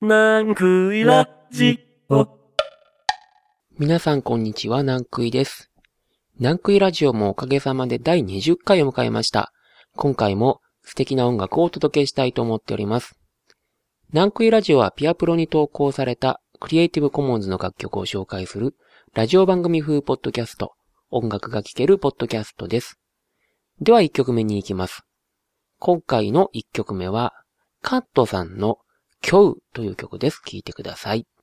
なんくいラジオ。皆さんこんにちは、南クイです。南クイラジオもおかげさまで第20回を迎えました。今回も素敵な音楽をお届けしたいと思っております。南クイラジオはピアプロに投稿されたクリエイティブコモンズの楽曲を紹介するラジオ番組風ポッドキャスト、音楽が聴けるポッドキャストです。では1曲目に行きます。今回の1曲目は、カットさんの今日という曲です。聴いてください。「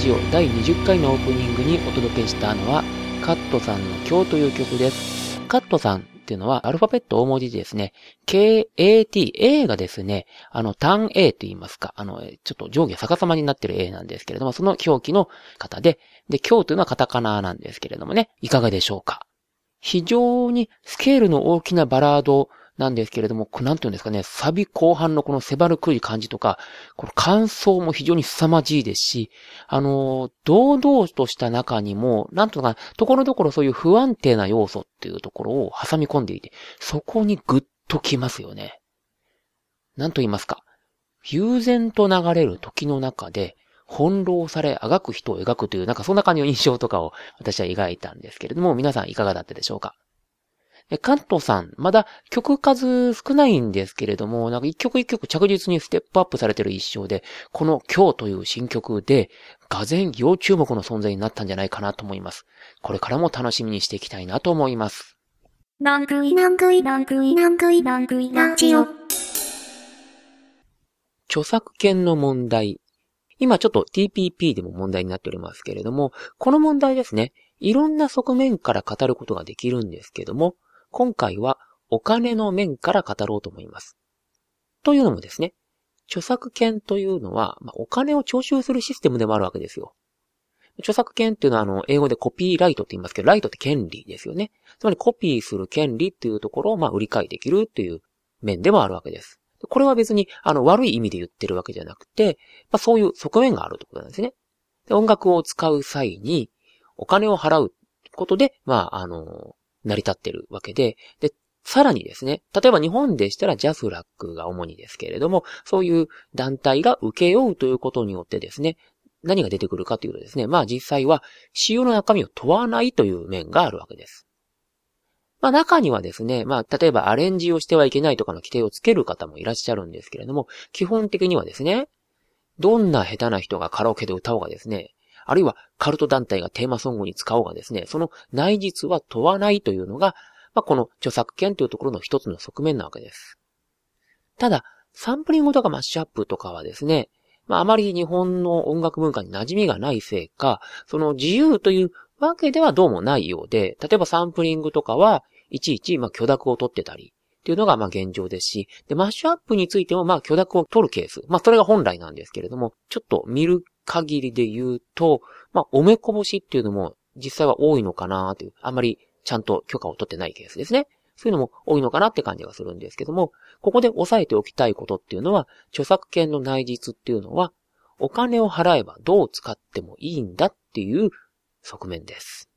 ジオ第20回のオープニングにお届けしたのは、カットさんの今日という曲です。カットさんっていうのはアルファベット大文字でですね、K-A-T、A がですね、あの単 A と言いますか、あの、ちょっと上下逆さまになってる A なんですけれども、その表記の方で、で、今日というのはカタカナなんですけれどもね、いかがでしょうか？非常にスケールの大きなバラードなんですけれども、なんていうんですかね、サビ後半のこの迫るくい感じとか、この感想も非常に凄まじいですし、あの、堂々とした中にも、なんとか、ところどころそういう不安定な要素っていうところを挟み込んでいて、そこにグッときますよね。なんと言いますか。悠然と流れる時の中で、翻弄され、あがく人を描くという、なんかそんな感じの印象とかを私は描いたんですけれども、皆さんいかがだったでしょうか？関東さん、まだ曲数少ないんですけれども、なんか一曲一曲着実にステップアップされてる一生で、この今日という新曲で、がぜん要注目の存在になったんじゃないかなと思います。これからも楽しみにしていきたいなと思います。著作権の問題。今ちょっと TPP でも問題になっておりますけれども、この問題ですね、いろんな側面から語ることができるんですけども、今回はお金の面から語ろうと思います。というのもですね、著作権というのは、まあ、お金を徴収するシステムでもあるわけですよ。著作権っていうのは、あの、英語でコピーライトって言いますけど、ライトって権利ですよね。つまりコピーする権利っていうところを、まあ、売り買いできるっていう面でもあるわけです。これは別に、あの、悪い意味で言ってるわけじゃなくて、まあ、そういう側面があるってことなんですね。で音楽を使う際に、お金を払うことで、まあ、あの、成り立ってるわけで、で、さらにですね、例えば日本でしたらジャスラックが主にですけれども、そういう団体が受け負うということによってですね、何が出てくるかというとですね、まあ実際は使用の中身を問わないという面があるわけです。まあ中にはですね、まあ例えばアレンジをしてはいけないとかの規定をつける方もいらっしゃるんですけれども、基本的にはですね、どんな下手な人がカラオケで歌おうがですね、あるいはカルト団体がテーマソングに使おうがですね、その内実は問わないというのが、まあ、この著作権というところの一つの側面なわけです。ただ、サンプリングとかマッシュアップとかはですね、まあ、あまり日本の音楽文化に馴染みがないせいか、その自由というわけではどうもないようで、例えばサンプリングとかは、いちいち、ま、許諾を取ってたり、っていうのが、ま、現状ですし、で、マッシュアップについても、ま、許諾を取るケース。まあ、それが本来なんですけれども、ちょっと見る限りで言うと、まあ、おめこぼしっていうのも実際は多いのかなっていう、あんまりちゃんと許可を取ってないケースですね。そういうのも多いのかなって感じがするんですけども、ここで押さえておきたいことっていうのは、著作権の内実っていうのは、お金を払えばどう使ってもいいんだっていう側面です。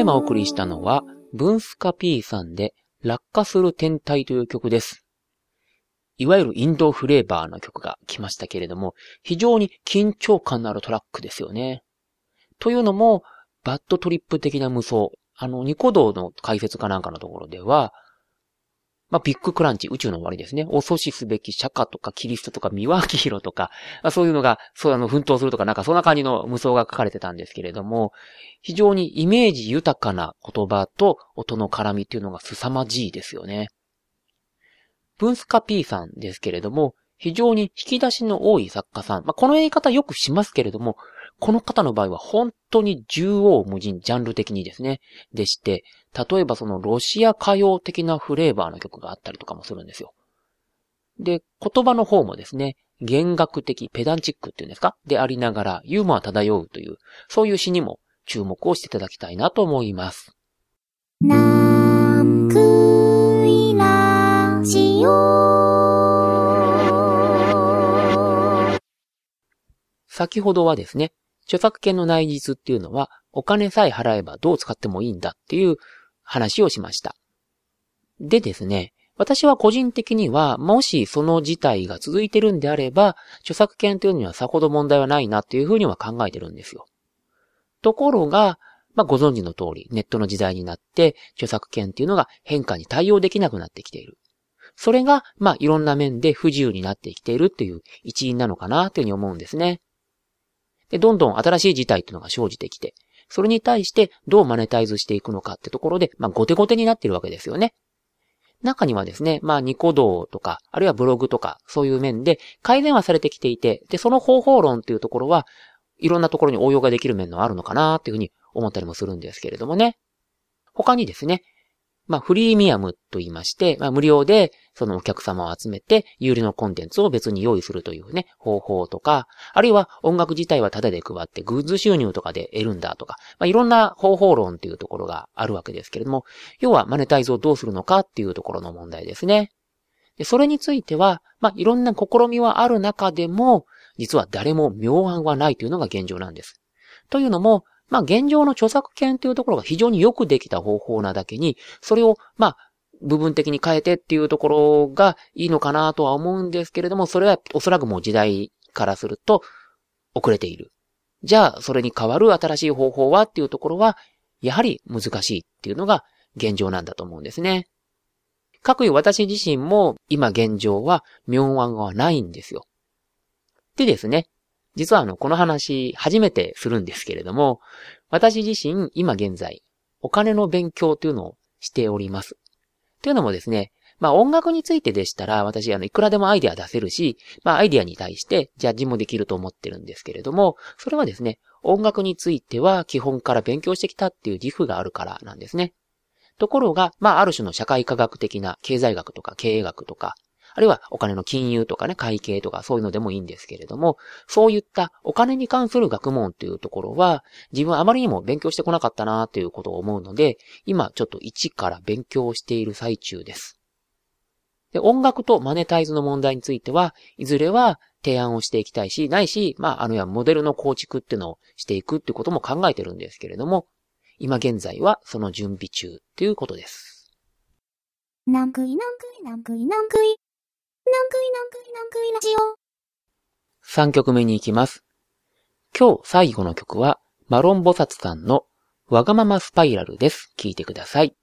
テーマお送りしたのは、ブンスカ P さんで、落下する天体という曲です。いわゆるインドフレーバーの曲が来ましたけれども、非常に緊張感のあるトラックですよね。というのも、バッドトリップ的な無双。あの、ニコ動の解説かなんかのところでは、まあ、ビッグクランチ、宇宙の終わりですね。お阻止すべき釈迦とかキリストとか三輪明宏とか、まあそういうのが、そうあの、奮闘するとかなんかそんな感じの無双が書かれてたんですけれども、非常にイメージ豊かな言葉と音の絡みっていうのが凄まじいですよね。ブンスカ P さんですけれども、非常に引き出しの多い作家さん。まあ、この言い方よくしますけれども、この方の場合は本当に縦横無尽、ジャンル的にですね。でして、例えばそのロシア歌謡的なフレーバーの曲があったりとかもするんですよ。で、言葉の方もですね、弦楽的、ペダンチックっていうんですか？でありながら、ユーモア漂うという、そういう詩にも注目をしていただきたいなと思います。先ほどはですね、著作権の内実っていうのは、お金さえ払えばどう使ってもいいんだっていう話をしました。でですね、私は個人的には、もしその事態が続いてるんであれば、著作権というのにはさほど問題はないなっていうふうには考えてるんですよ。ところが、まあ、ご存知の通り、ネットの時代になって、著作権っていうのが変化に対応できなくなってきている。それが、まあ、いろんな面で不自由になってきているっていう一因なのかなというふうに思うんですね。で、どんどん新しい事態っていうのが生じてきて、それに対してどうマネタイズしていくのかってところで、まあ、後手後手になっているわけですよね。中にはですね、まあ、ニコ動とか、あるいはブログとか、そういう面で改善はされてきていて、で、その方法論っていうところは、いろんなところに応用ができる面のあるのかなっていうふうに思ったりもするんですけれどもね。他にですね、まあ、フリーミアムと言いまして、まあ、無料で、そのお客様を集めて、有料のコンテンツを別に用意するというね、方法とか、あるいは音楽自体はタダで配って、グッズ収入とかで得るんだとか、まあ、いろんな方法論っていうところがあるわけですけれども、要はマネタイズをどうするのかっていうところの問題ですね。で、それについては、まあ、いろんな試みはある中でも、実は誰も妙案はないというのが現状なんです。というのも、まあ現状の著作権というところが非常によくできた方法なだけに、それを、まあ、部分的に変えてっていうところがいいのかなとは思うんですけれども、それはおそらくもう時代からすると遅れている。じゃあ、それに代わる新しい方法はっていうところは、やはり難しいっていうのが現状なんだと思うんですね。かくいう私自身も今現状は妙案はないんですよ。でですね、実はあの、この話、初めてするんですけれども、私自身、今現在、お金の勉強というのをしております。というのもですね、まあ音楽についてでしたら、私、あの、いくらでもアイデア出せるし、まあアイデアに対してジャッジもできると思ってるんですけれども、それはですね、音楽については基本から勉強してきたっていう自負があるからなんですね。ところが、まあある種の社会科学的な経済学とか経営学とか、あるいはお金の金融とかね、会計とかそういうのでもいいんですけれども、そういったお金に関する学問っていうところは、自分はあまりにも勉強してこなかったなということを思うので、今ちょっと一から勉強している最中です。で、音楽とマネタイズの問題については、いずれは提案をしていきたいし、ないし、まあ、あのやモデルの構築っていうのをしていくっていうことも考えてるんですけれども、今現在はその準備中ということです。なんくいなんくいなんくいなんくい。3曲目に行きます。今日最後の曲は、マロンボサツさんのわがままスパイラルです。聴いてください。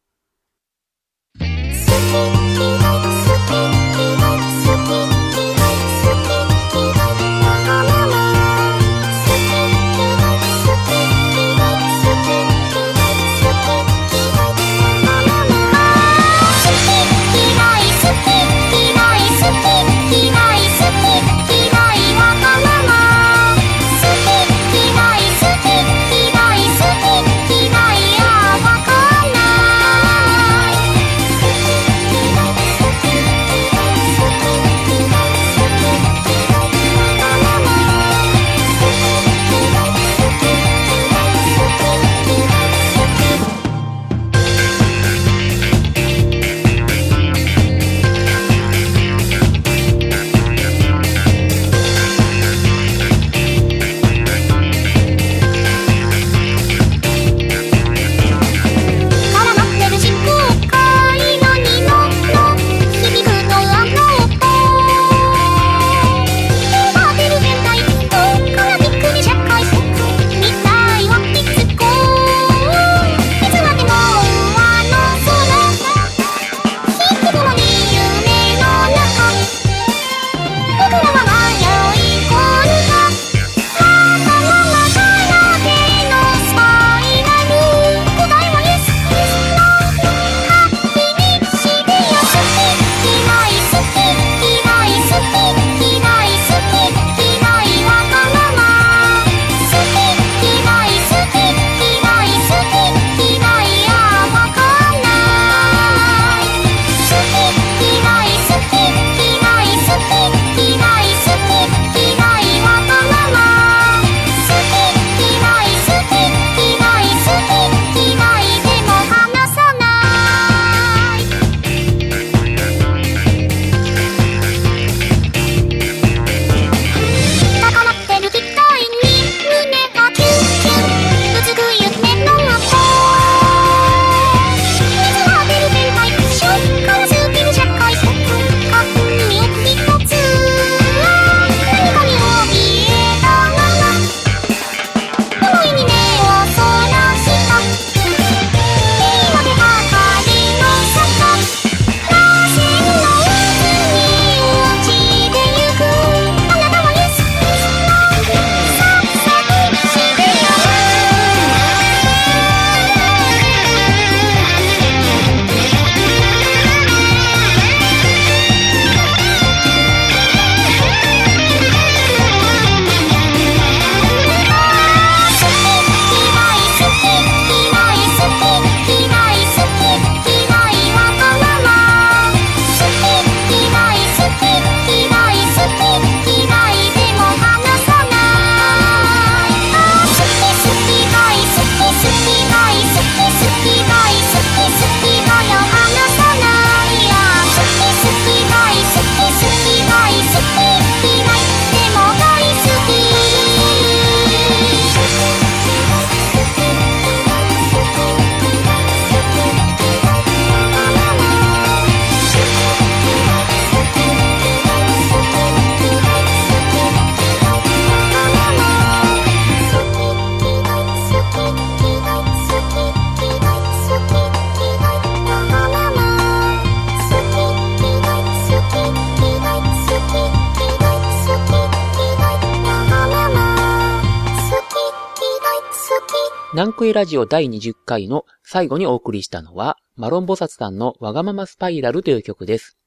ラジオ第20回の最後にお送りしたのは、マロンボサツさんのわがままスパイラルという曲です。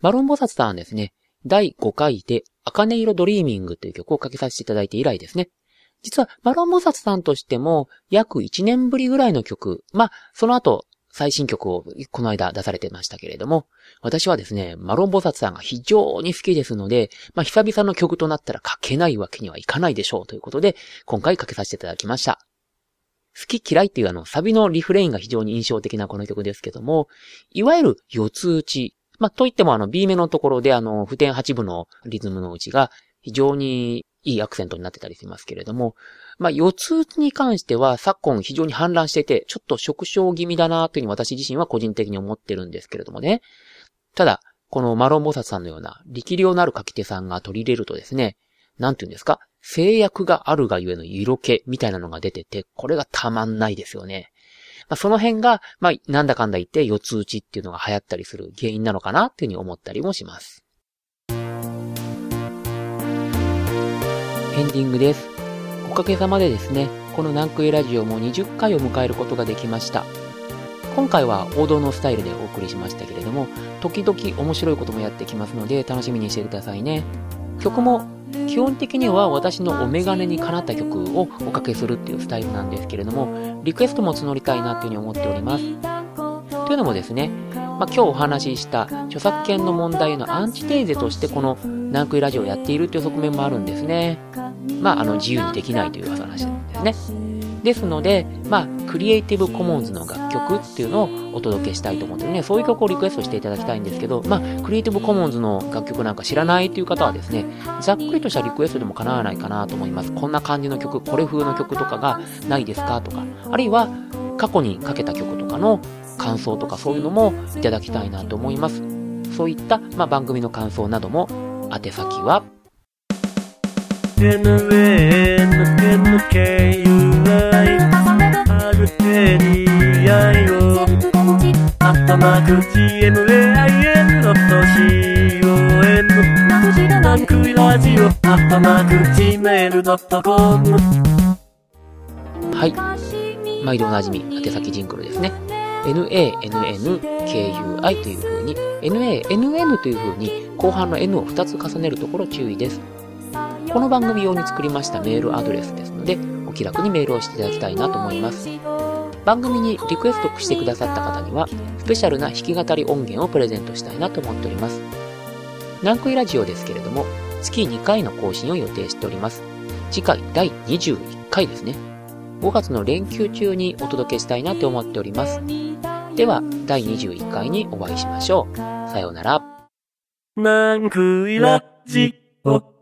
マロンボサツさんはですね、第5回で、茜色ドリーミングという曲をかけさせていただいて以来ですね。実は、マロンボサツさんとしても、約1年ぶりぐらいの曲、まあ、その後、最新曲をこの間出されてましたけれども、私はですね、マロンボサツさんが非常に好きですので、まあ、久々の曲となったらかけないわけにはいかないでしょうということで、今回かけさせていただきました。好き嫌いっていうあの、サビのリフレインが非常に印象的なこの曲ですけども、いわゆる四つ打ち。まあ、といってもあの、B 目のところであの、普天八部のリズムのうちが非常にいいアクセントになってたりしますけれども、まあ、四つ打ちに関しては昨今非常に氾濫してて、ちょっと縮小気味だなというふうに私自身は個人的に思ってるんですけれどもね。ただ、このマロンボサさんのような力量のある書き手さんが取り入れるとですね、なんて言うんですか？制約があるがゆえの色気みたいなのが出てて、これがたまんないですよね。まあ、その辺が、まあ、なんだかんだ言って四つ打ちっていうのが流行ったりする原因なのかなっていうふうに思ったりもします。エンディングです。おかげさまでですね、この南クエラジオも20回を迎えることができました。今回は王道のスタイルでお送りしましたけれども、時々面白いこともやってきますので楽しみにしてくださいね。曲も基本的には私のお眼鏡にかなった曲をおかけするっていうスタイルなんですけれども、リクエストも募りたいなっていうふうに思っております。というのもですね、まあ、今日お話しした著作権の問題のアンチテーゼとしてこのナンクイラジオをやっているという側面もあるんですね。まあ、あの自由にできないという話ですね。ですので、まあ、クリエイティブコモンズの楽曲っていうのをお届けしたいと思ってね、そういう曲をリクエストしていただきたいんですけど、まあ、クリエイティブコモンズの楽曲なんか知らないという方はですね、ざっくりとしたリクエストでも構わないかなと思います。こんな感じの曲、これ風の曲とかがないですかとか、あるいは過去にかけた曲とかの感想とかそういうのもいただきたいなと思います。そういった、まあ、番組の感想なども、宛先は、NNNKUI アルテリアイを。アットマーク GMAIN.com ナンクイラジオアットマーク Gmail.com はい、毎度おなじみ、宛先ジングルですね。NANNKUI という風に、NANN という風に、後半の N を2つ重ねるところ注意です。この番組用に作りましたメールアドレスですので、お気楽にメールをしていただきたいなと思います。番組にリクエストしてくださった方には、スペシャルな弾き語り音源をプレゼントしたいなと思っております。南クイラジオですけれども、月2回の更新を予定しております。次回第21回ですね。5月の連休中にお届けしたいなと思っております。では、第21回にお会いしましょう。さようなら。ナンクイラジオ